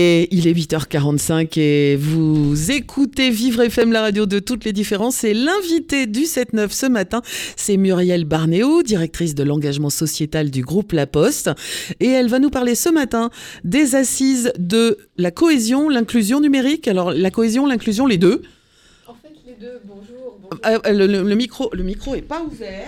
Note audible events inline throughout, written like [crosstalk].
Et il est 8h45 et vous écoutez Vivre FM, la radio de toutes les différences. Et l'invité du 7-9 ce matin, c'est Muriel Barnéo, directrice de l'engagement sociétal du groupe La Poste. Et elle va nous parler ce matin des assises de la cohésion, l'inclusion numérique. Alors, la cohésion, l'inclusion, les deux. En fait, les deux, bonjour. Euh, le, le- le micro, le micro est pas ouvert.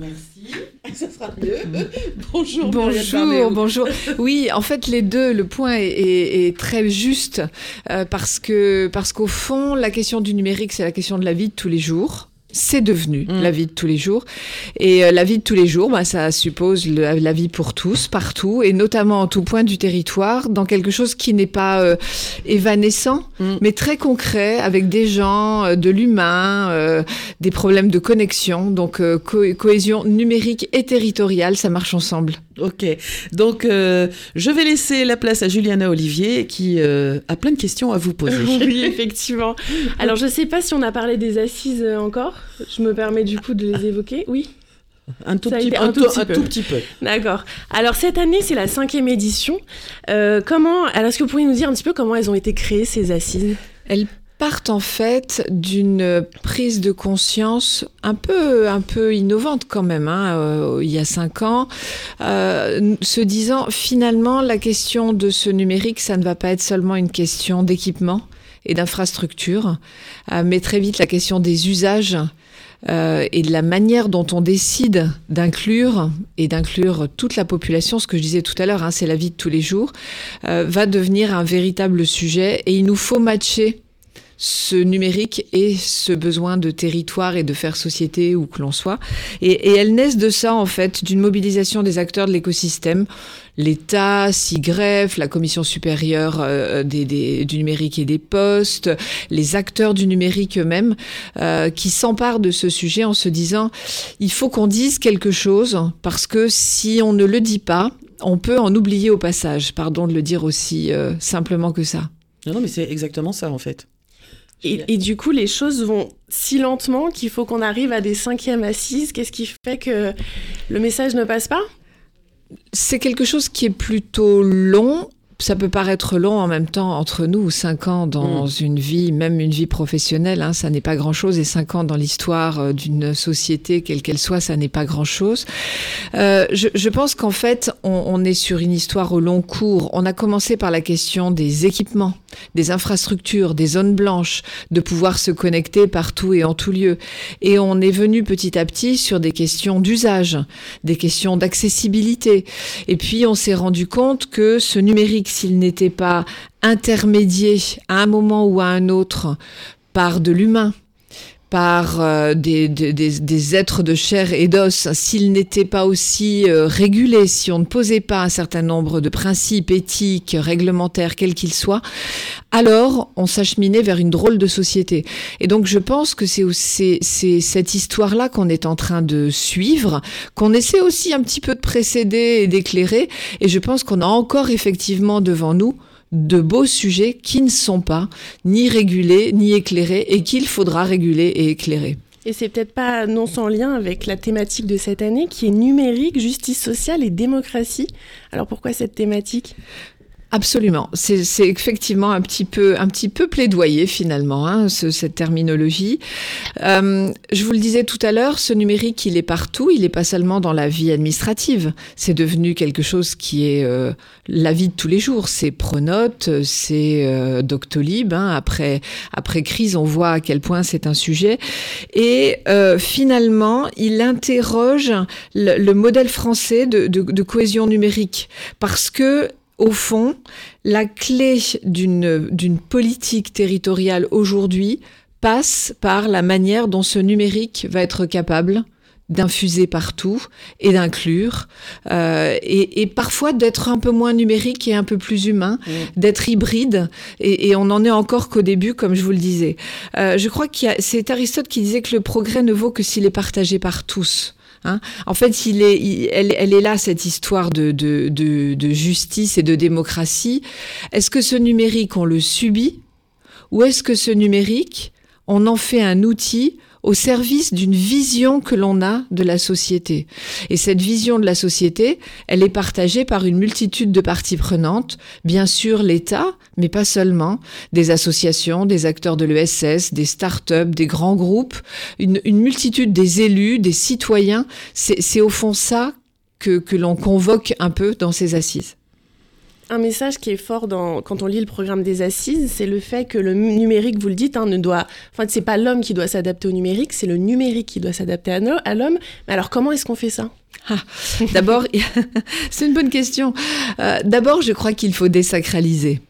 Merci, [laughs] ça sera mieux. [laughs] Bonjour. Bonjour, bonjour. Oui, en fait, les deux, le point est, est- est très juste euh, parce que parce qu'au fond, la question du numérique, c'est la question de la vie de tous les jours. C'est devenu Mm. la vie de tous les jours. Et euh, la vie de tous les jours, bah, ça suppose le- la vie pour tous, partout, et notamment en tout point du territoire, dans quelque chose qui n'est pas euh, évanescent, Mm. mais très concret, avec des gens, euh, de l'humain, euh, des problèmes de connexion. Donc, euh, co- cohésion numérique et territoriale, ça marche ensemble. Ok, donc euh, je vais laisser la place à Juliana Olivier qui euh, a plein de questions à vous poser. [laughs] Oui, effectivement. Alors, je sais pas si on a parlé des assises euh, encore. Je me permets du coup de les évoquer. Oui, Un tout, petit, un un tout- petit un peu. tout petit peu. d'accord. Alors, cette année, c'est la cinquième édition. Euh, comment Alors, est-ce que vous pouvez nous dire un petit peu comment elles ont été créées, ces assises? Elles partent en fait d'une prise de conscience un peu, un peu innovante quand même, hein, euh, il y a cinq ans, euh, se disant finalement la question de ce numérique, ça ne va pas être seulement une question d'équipement et d'infrastructure, euh, mais très vite la question des usages. et de la manière dont on décide d'inclure et d'inclure toute la population, ce que je disais tout à l'heure, hein, c'est la vie de tous les jours, va devenir un véritable sujet et il nous faut matcher ce numérique et ce besoin de territoire et de faire société où que l'on soit. Et, et elles naissent de ça, en fait, d'une mobilisation des acteurs de l'écosystème. L'État s'y greffe, la Commission supérieure euh, des, des- du numérique et des postes, les acteurs du numérique eux-mêmes, euh, qui s'emparent de ce sujet en se disant, il faut qu'on dise quelque chose, parce que si on ne le dit pas, on peut en oublier au passage. Pardon de le dire aussi euh, simplement que ça. Non, non, mais c'est exactement ça en fait. Et, et du coup, les choses vont si lentement qu'il faut qu'on arrive à des cinquièmes assises. Qu'est-ce qui fait que le message ne passe pas? C'est quelque chose qui est plutôt long. Ça peut paraître long en même temps entre nous, cinq ans dans une vie, même une vie professionnelle, hein, ça n'est pas grand-chose, et cinq ans dans l'histoire euh, d'une société, quelle qu'elle soit, ça n'est pas grand-chose. Euh, je, je pense qu'en fait, on, on est sur une histoire au long cours. On a commencé par la question des équipements, des infrastructures, des zones blanches, de pouvoir se connecter partout et en tout lieu. Et on est venu petit à petit sur des questions d'usage, des questions d'accessibilité. Et puis on s'est rendu compte que ce numérique, s'il n'était pas intermédié à un moment ou à un autre par de l'humain, par euh, des, des, des- êtres de chair et d'os, s'il n'était pas aussi euh, régulé, si on ne posait pas un certain nombre de principes éthiques, réglementaires, quels qu'ils soient, alors on s'acheminait vers une drôle de société. Et donc je pense que c'est cette histoire-là qu'on est en train de suivre, qu'on essaie aussi un petit peu de précéder et d'éclairer, et je pense qu'on a encore effectivement devant nous de beaux sujets qui ne sont pas ni régulés ni éclairés et qu'il faudra réguler et éclairer. Et c'est peut-être pas non sans lien avec la thématique de cette année qui est numérique, justice sociale et démocratie. Alors pourquoi cette thématique? Absolument. C'est effectivement un petit peu, un petit peu plaidoyer finalement, hein, ce- cette terminologie. Euh, je vous le disais tout à l'heure, ce numérique, il est partout. Il n'est pas seulement dans la vie administrative. C'est devenu quelque chose qui est euh, la vie de tous les jours. C'est Pronote, c'est euh, Doctolib. hein. Après, après crise, on voit à quel point c'est un sujet. Et euh, finalement, il interroge le, le modèle français de, de, de cohésion numérique parce que au fond, la clé d'une politique territoriale aujourd'hui passe par la manière dont ce numérique va être capable d'infuser partout et d'inclure, euh, et, et, parfois d'être un peu moins numérique et un peu plus humain, mmh. d'être hybride, et, et, on en est encore qu'au début, comme je vous le disais. Euh, je crois qu'il c'est Aristote qui disait que le progrès ne vaut que s'il est partagé par tous. Hein en fait, est, il, elle, elle, est là, cette histoire de, de, de, de justice et de démocratie. Est-ce que ce numérique, on le subit? Ou est-ce que ce numérique, on en fait un outil au service d'une vision que l'on a de la société. Et cette vision de la société, elle est partagée par une multitude de parties prenantes, bien sûr l'État, mais pas seulement, des associations, des acteurs de l'ESS, des start-up, des grands groupes, une, une multitude des élus, des citoyens. C'est au fond ça que, que l'on convoque un peu dans ces assises un message qui est fort quand on lit le programme des assises, c'est le fait que le numérique, vous le dites, hein, ne doit, enfin, c'est pas l'homme qui doit s'adapter au numérique, c'est le numérique qui doit s'adapter à, l'homme. Alors, comment est-ce qu'on fait ça? Ah, D'abord, [laughs] c'est une bonne question. Euh, d'abord, je crois qu'il faut désacraliser.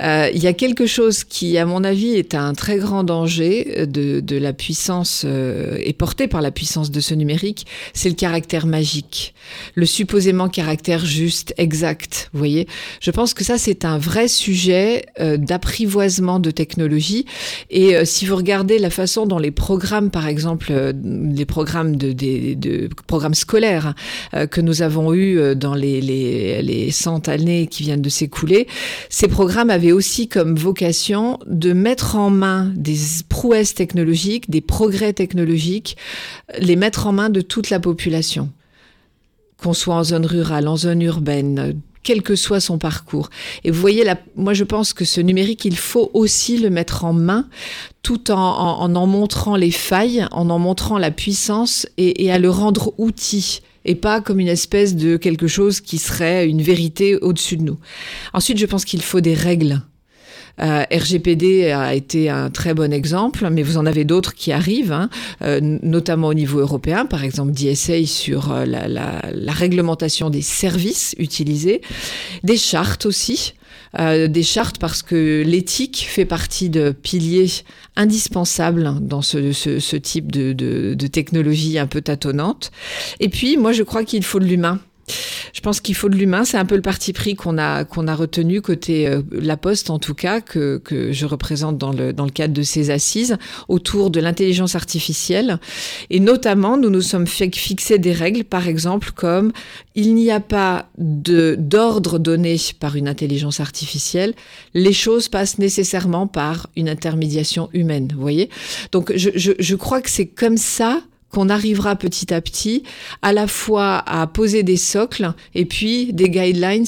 Euh, il y a quelque chose qui, à mon avis, est un très grand danger de, de la puissance euh, et porté par la puissance de ce numérique, c'est le caractère magique, le supposément caractère juste, exact. Vous voyez, je pense que ça c'est un vrai sujet euh, d'apprivoisement de technologie. Et euh, si vous regardez la façon dont les programmes, par exemple, euh, les programmes de, de, de programmes scolaires hein, que nous avons eu dans les, les, les 100 années qui viennent de s'écouler, ces programmes aussi comme vocation de mettre en main des prouesses technologiques, des progrès technologiques, les mettre en main de toute la population, qu'on soit en zone rurale, en zone urbaine, quel que soit son parcours. Et vous voyez, là, moi je pense que ce numérique, il faut aussi le mettre en main, tout en en, en montrant les failles, en en montrant la puissance et, et à le rendre outil et pas comme une espèce de quelque chose qui serait une vérité au-dessus de nous. Ensuite, je pense qu'il faut des règles. Euh, RGPD a été un très bon exemple, mais vous en avez d'autres qui arrivent, hein, euh, notamment au niveau européen, par exemple DSA sur euh, la, la, la, réglementation des services utilisés, des chartes aussi. Euh, des chartes parce que l'éthique fait partie de piliers indispensables dans ce, ce, ce type de, de, de technologie un peu tâtonnante. Et puis, moi, je crois qu'il faut de l'humain. Je pense qu'il faut de l'humain. C'est un peu le parti pris qu'on a qu'on a retenu côté euh, La Poste, en tout cas, que, que je représente dans le dans le cadre de ces assises autour de l'intelligence artificielle. Et notamment, nous nous sommes fixer des règles, par exemple, comme il n'y a pas d'ordre donné par une intelligence artificielle. Les choses passent nécessairement par une intermédiation humaine. Vous voyez? Donc, je, je, je crois que c'est comme ça qu'on arrivera petit à petit à la fois à poser des socles et puis des guidelines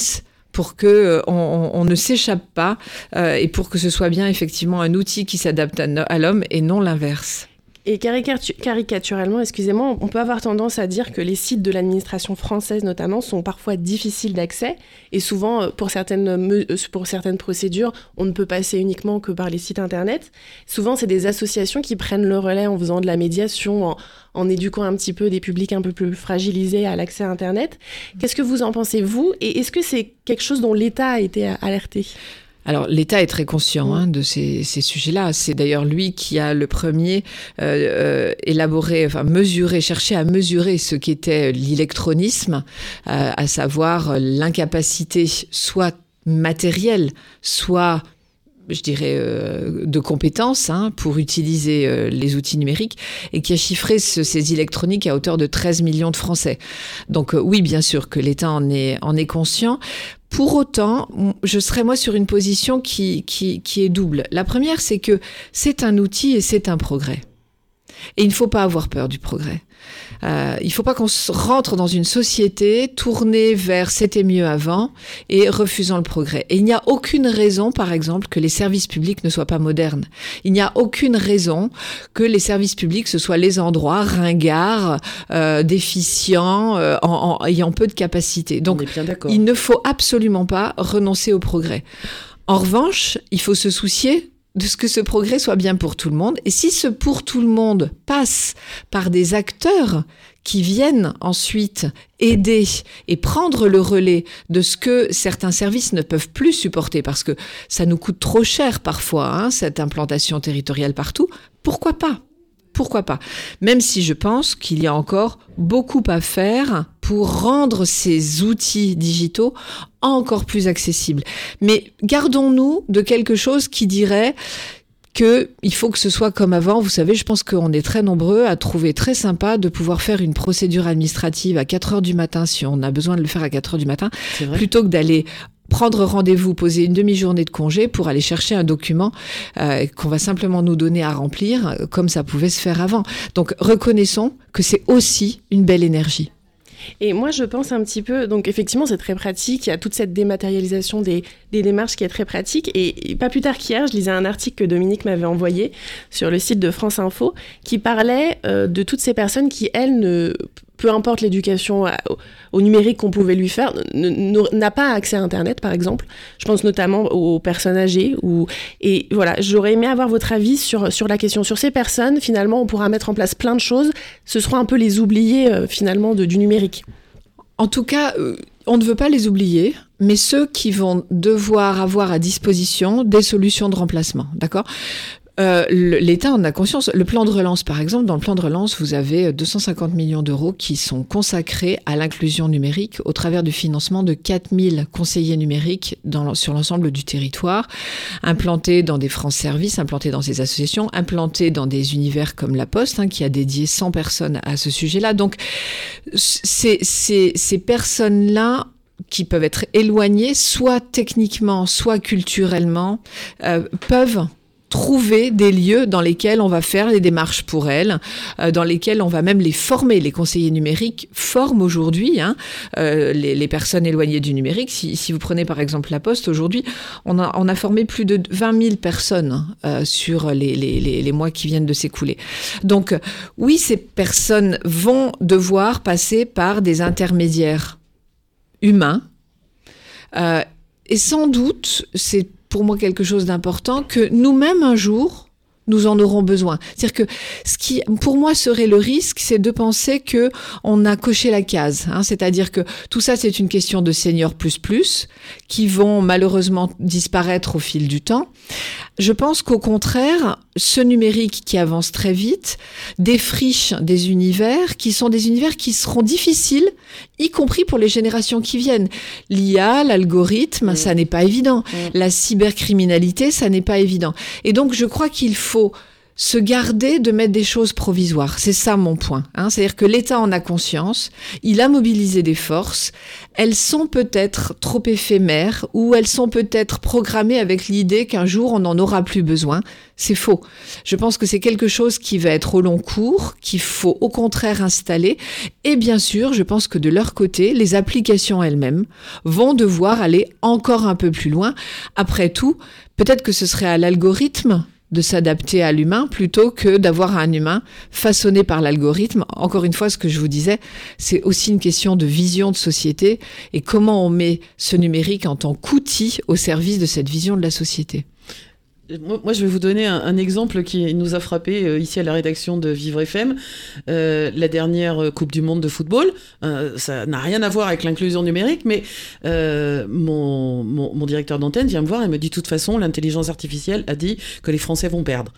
pour que euh, on, ne s'échappe pas euh, et pour que ce soit bien effectivement un outil qui s'adapte à l'homme et non l'inverse. Et caricaturellement, excusez-moi, on peut avoir tendance à dire que les sites de l'administration française notamment sont parfois difficiles d'accès et souvent euh, pour certaines, euh, pour certaines procédures, on ne peut passer uniquement que par les sites internet. Souvent, c'est des associations qui prennent le relais en faisant de la médiation, en, en éduquant un petit peu des publics un peu plus fragilisés à l'accès à internet. Qu'est-ce que vous en pensez vous? Et est-ce que c'est quelque chose dont l'État a été alerté? Alors l'État est très conscient hein, de ces, ces sujets-là. C'est d'ailleurs lui qui a le premier euh, euh, élaboré, enfin mesuré, cherché à mesurer ce qu'était l'électronisme, euh, à savoir l'incapacité soit matérielle, soit je dirais, euh, de compétences hein, pour utiliser euh, les outils numériques et qui a chiffré ce, ces électroniques à hauteur de 13 millions de Français. Donc euh, oui, bien sûr que l'État en est, en est conscient. Pour autant, je serais moi sur une position qui, qui, qui est double. La première, c'est que c'est un outil et c'est un progrès. Et il ne faut pas avoir peur du progrès. Euh, il ne faut pas qu'on rentre dans une société tournée vers c'était mieux avant et refusant le progrès. Et il n'y a aucune raison, par exemple, que les services publics ne soient pas modernes. Il n'y a aucune raison que les services publics ce soient les endroits ringards, euh, déficients, euh, en, en, ayant peu de capacité. Donc, il ne faut absolument pas renoncer au progrès. En revanche, il faut se soucier de ce que ce progrès soit bien pour tout le monde. Et si ce pour tout le monde passe par des acteurs qui viennent ensuite aider et prendre le relais de ce que certains services ne peuvent plus supporter parce que ça nous coûte trop cher parfois, hein, cette implantation territoriale partout, pourquoi pas? Pourquoi pas? Même si je pense qu'il y a encore beaucoup à faire pour rendre ces outils digitaux encore plus accessibles. Mais gardons-nous de quelque chose qui dirait que il faut que ce soit comme avant. Vous savez, je pense qu'on est très nombreux à trouver très sympa de pouvoir faire une procédure administrative à 4 heures du matin si on a besoin de le faire à 4 heures du matin, plutôt que d'aller prendre rendez-vous, poser une demi-journée de congé pour aller chercher un document euh, qu'on va simplement nous donner à remplir, euh, comme ça pouvait se faire avant. Donc reconnaissons que c'est aussi une belle énergie. Et moi, je pense un petit peu, donc effectivement, c'est très pratique. Il y a toute cette dématérialisation des, démarches qui est très pratique. Et, pas plus tard qu'hier, je lisais un article que Dominique m'avait envoyé sur le site de France Info qui parlait euh, de toutes ces personnes qui, elles, ne peu importe l'éducation au numérique qu'on pouvait lui faire, n'a pas accès à Internet, par exemple. Je pense notamment aux personnes âgées. Ou, et voilà, j'aurais aimé avoir votre avis sur, sur la question. Sur ces personnes, finalement, on pourra mettre en place plein de choses. Ce sera un peu les oubliés, euh, finalement, du numérique. En tout cas, euh, on ne veut pas les oublier, mais ceux qui vont devoir avoir à disposition des solutions de remplacement, d'accord? Euh, L'État en a conscience. Le plan de relance, par exemple, dans le plan de relance, vous avez 250 millions d'euros qui sont consacrés à l'inclusion numérique au travers du financement de 4000 conseillers numériques dans, sur l'ensemble du territoire, implantés dans des France Services, implantés dans des associations, implantés dans des univers comme La Poste, hein, qui a dédié 100 personnes à ce sujet-là. Donc, ces, ces, ces personnes-là qui peuvent être éloignées, soit techniquement, soit culturellement, euh, peuvent trouver des lieux dans lesquels on va faire les démarches pour elles, euh, dans lesquels on va même les former. Les conseillers numériques forment aujourd'hui hein, euh, les, personnes éloignées du numérique. Si, vous prenez par exemple la Poste, aujourd'hui, on a, formé plus de 20 000 personnes euh, sur les, les, mois qui viennent de s'écouler. Donc oui, ces personnes vont devoir passer par des intermédiaires humains. Et sans doute, c'est pour moi quelque chose d'important, que nous-mêmes un jour, nous en aurons besoin. C'est-à-dire que ce qui, pour moi, serait le risque, c'est de penser que on a coché la case. Hein. C'est-à-dire que tout ça, c'est une question de seniors plus plus qui vont malheureusement disparaître au fil du temps. Je pense qu'au contraire, ce numérique qui avance très vite défriche des univers qui sont des univers qui seront difficiles, y compris pour les générations qui viennent. L'IA, l'algorithme, mm. ça n'est pas évident. Mm. La cybercriminalité, ça n'est pas évident. Et donc, je crois qu'il faut se garder de mettre des choses provisoires. C'est ça mon point. Hein. C'est-à-dire que l'État en a conscience, il a mobilisé des forces, elles sont peut-être trop éphémères ou elles sont peut-être programmées avec l'idée qu'un jour on n'en aura plus besoin. C'est faux. Je pense que c'est quelque chose qui va être au long cours, qu'il faut au contraire installer. Et bien sûr, je pense que de leur côté, les applications elles-mêmes vont devoir aller encore un peu plus loin. Après tout, peut-être que ce serait à l'algorithme de s'adapter à l'humain plutôt que d'avoir un humain façonné par l'algorithme. Encore une fois, ce que je vous disais, c'est aussi une question de vision de société et comment on met ce numérique en tant qu'outil au service de cette vision de la société. Moi, je vais vous donner un, exemple qui nous a frappé euh, ici à la rédaction de Vivre FM. Euh, la dernière Coupe du Monde de football, euh, ça n'a rien à voir avec l'inclusion numérique, mais mon, directeur d'antenne vient me voir et me dit de toute façon, l'intelligence artificielle a dit que les Français vont perdre.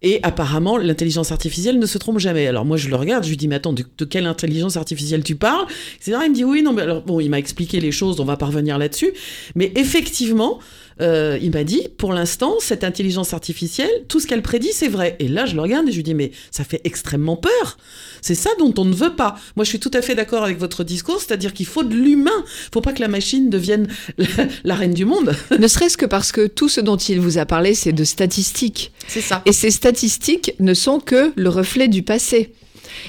Et apparemment, l'intelligence artificielle ne se trompe jamais. Alors moi, je le regarde, je lui dis, mais attends, de, quelle intelligence artificielle tu parles Il me dit, oui, non, mais alors, bon, il m'a expliqué les choses, on va pas revenir là-dessus. Mais effectivement, euh, il m'a dit, pour l'instant, cette intelligence artificielle, tout ce qu'elle prédit, c'est vrai. Et là, je le regarde et je lui dis, mais ça fait extrêmement peur. C'est ça dont on ne veut pas. Moi, je suis tout à fait d'accord avec votre discours, c'est-à-dire qu'il faut de l'humain. Il faut pas que la machine devienne [laughs] la, reine du monde. ne serait-ce que parce que tout ce dont il vous a parlé, c'est de statistiques. C'est ça. Et ces statistiques ne sont que le reflet du passé.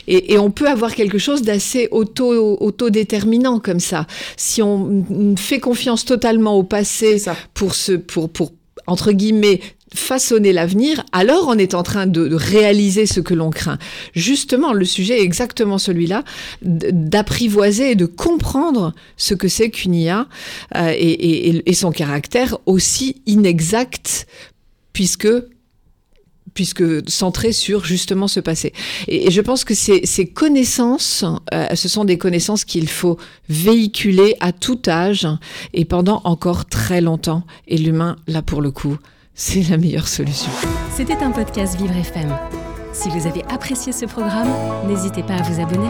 Et, on peut avoir quelque chose d'assez auto, autodéterminant comme ça. Si on fait confiance totalement au passé pour, se, pour, pour, entre guillemets, façonner l'avenir, alors on est en train de, réaliser ce que l'on craint. Justement, le sujet est exactement celui-là, d'apprivoiser et de comprendre ce que c'est qu'une IA euh, et, et, son caractère aussi inexact, puisque puisque centré sur justement ce passé. Et, je pense que ces, ces connaissances, euh, ce sont des connaissances qu'il faut véhiculer à tout âge et pendant encore très longtemps. Et l'humain, là pour le coup, c'est la meilleure solution. C'était un podcast Vivre FM. Si vous avez apprécié ce programme, n'hésitez pas à vous abonner.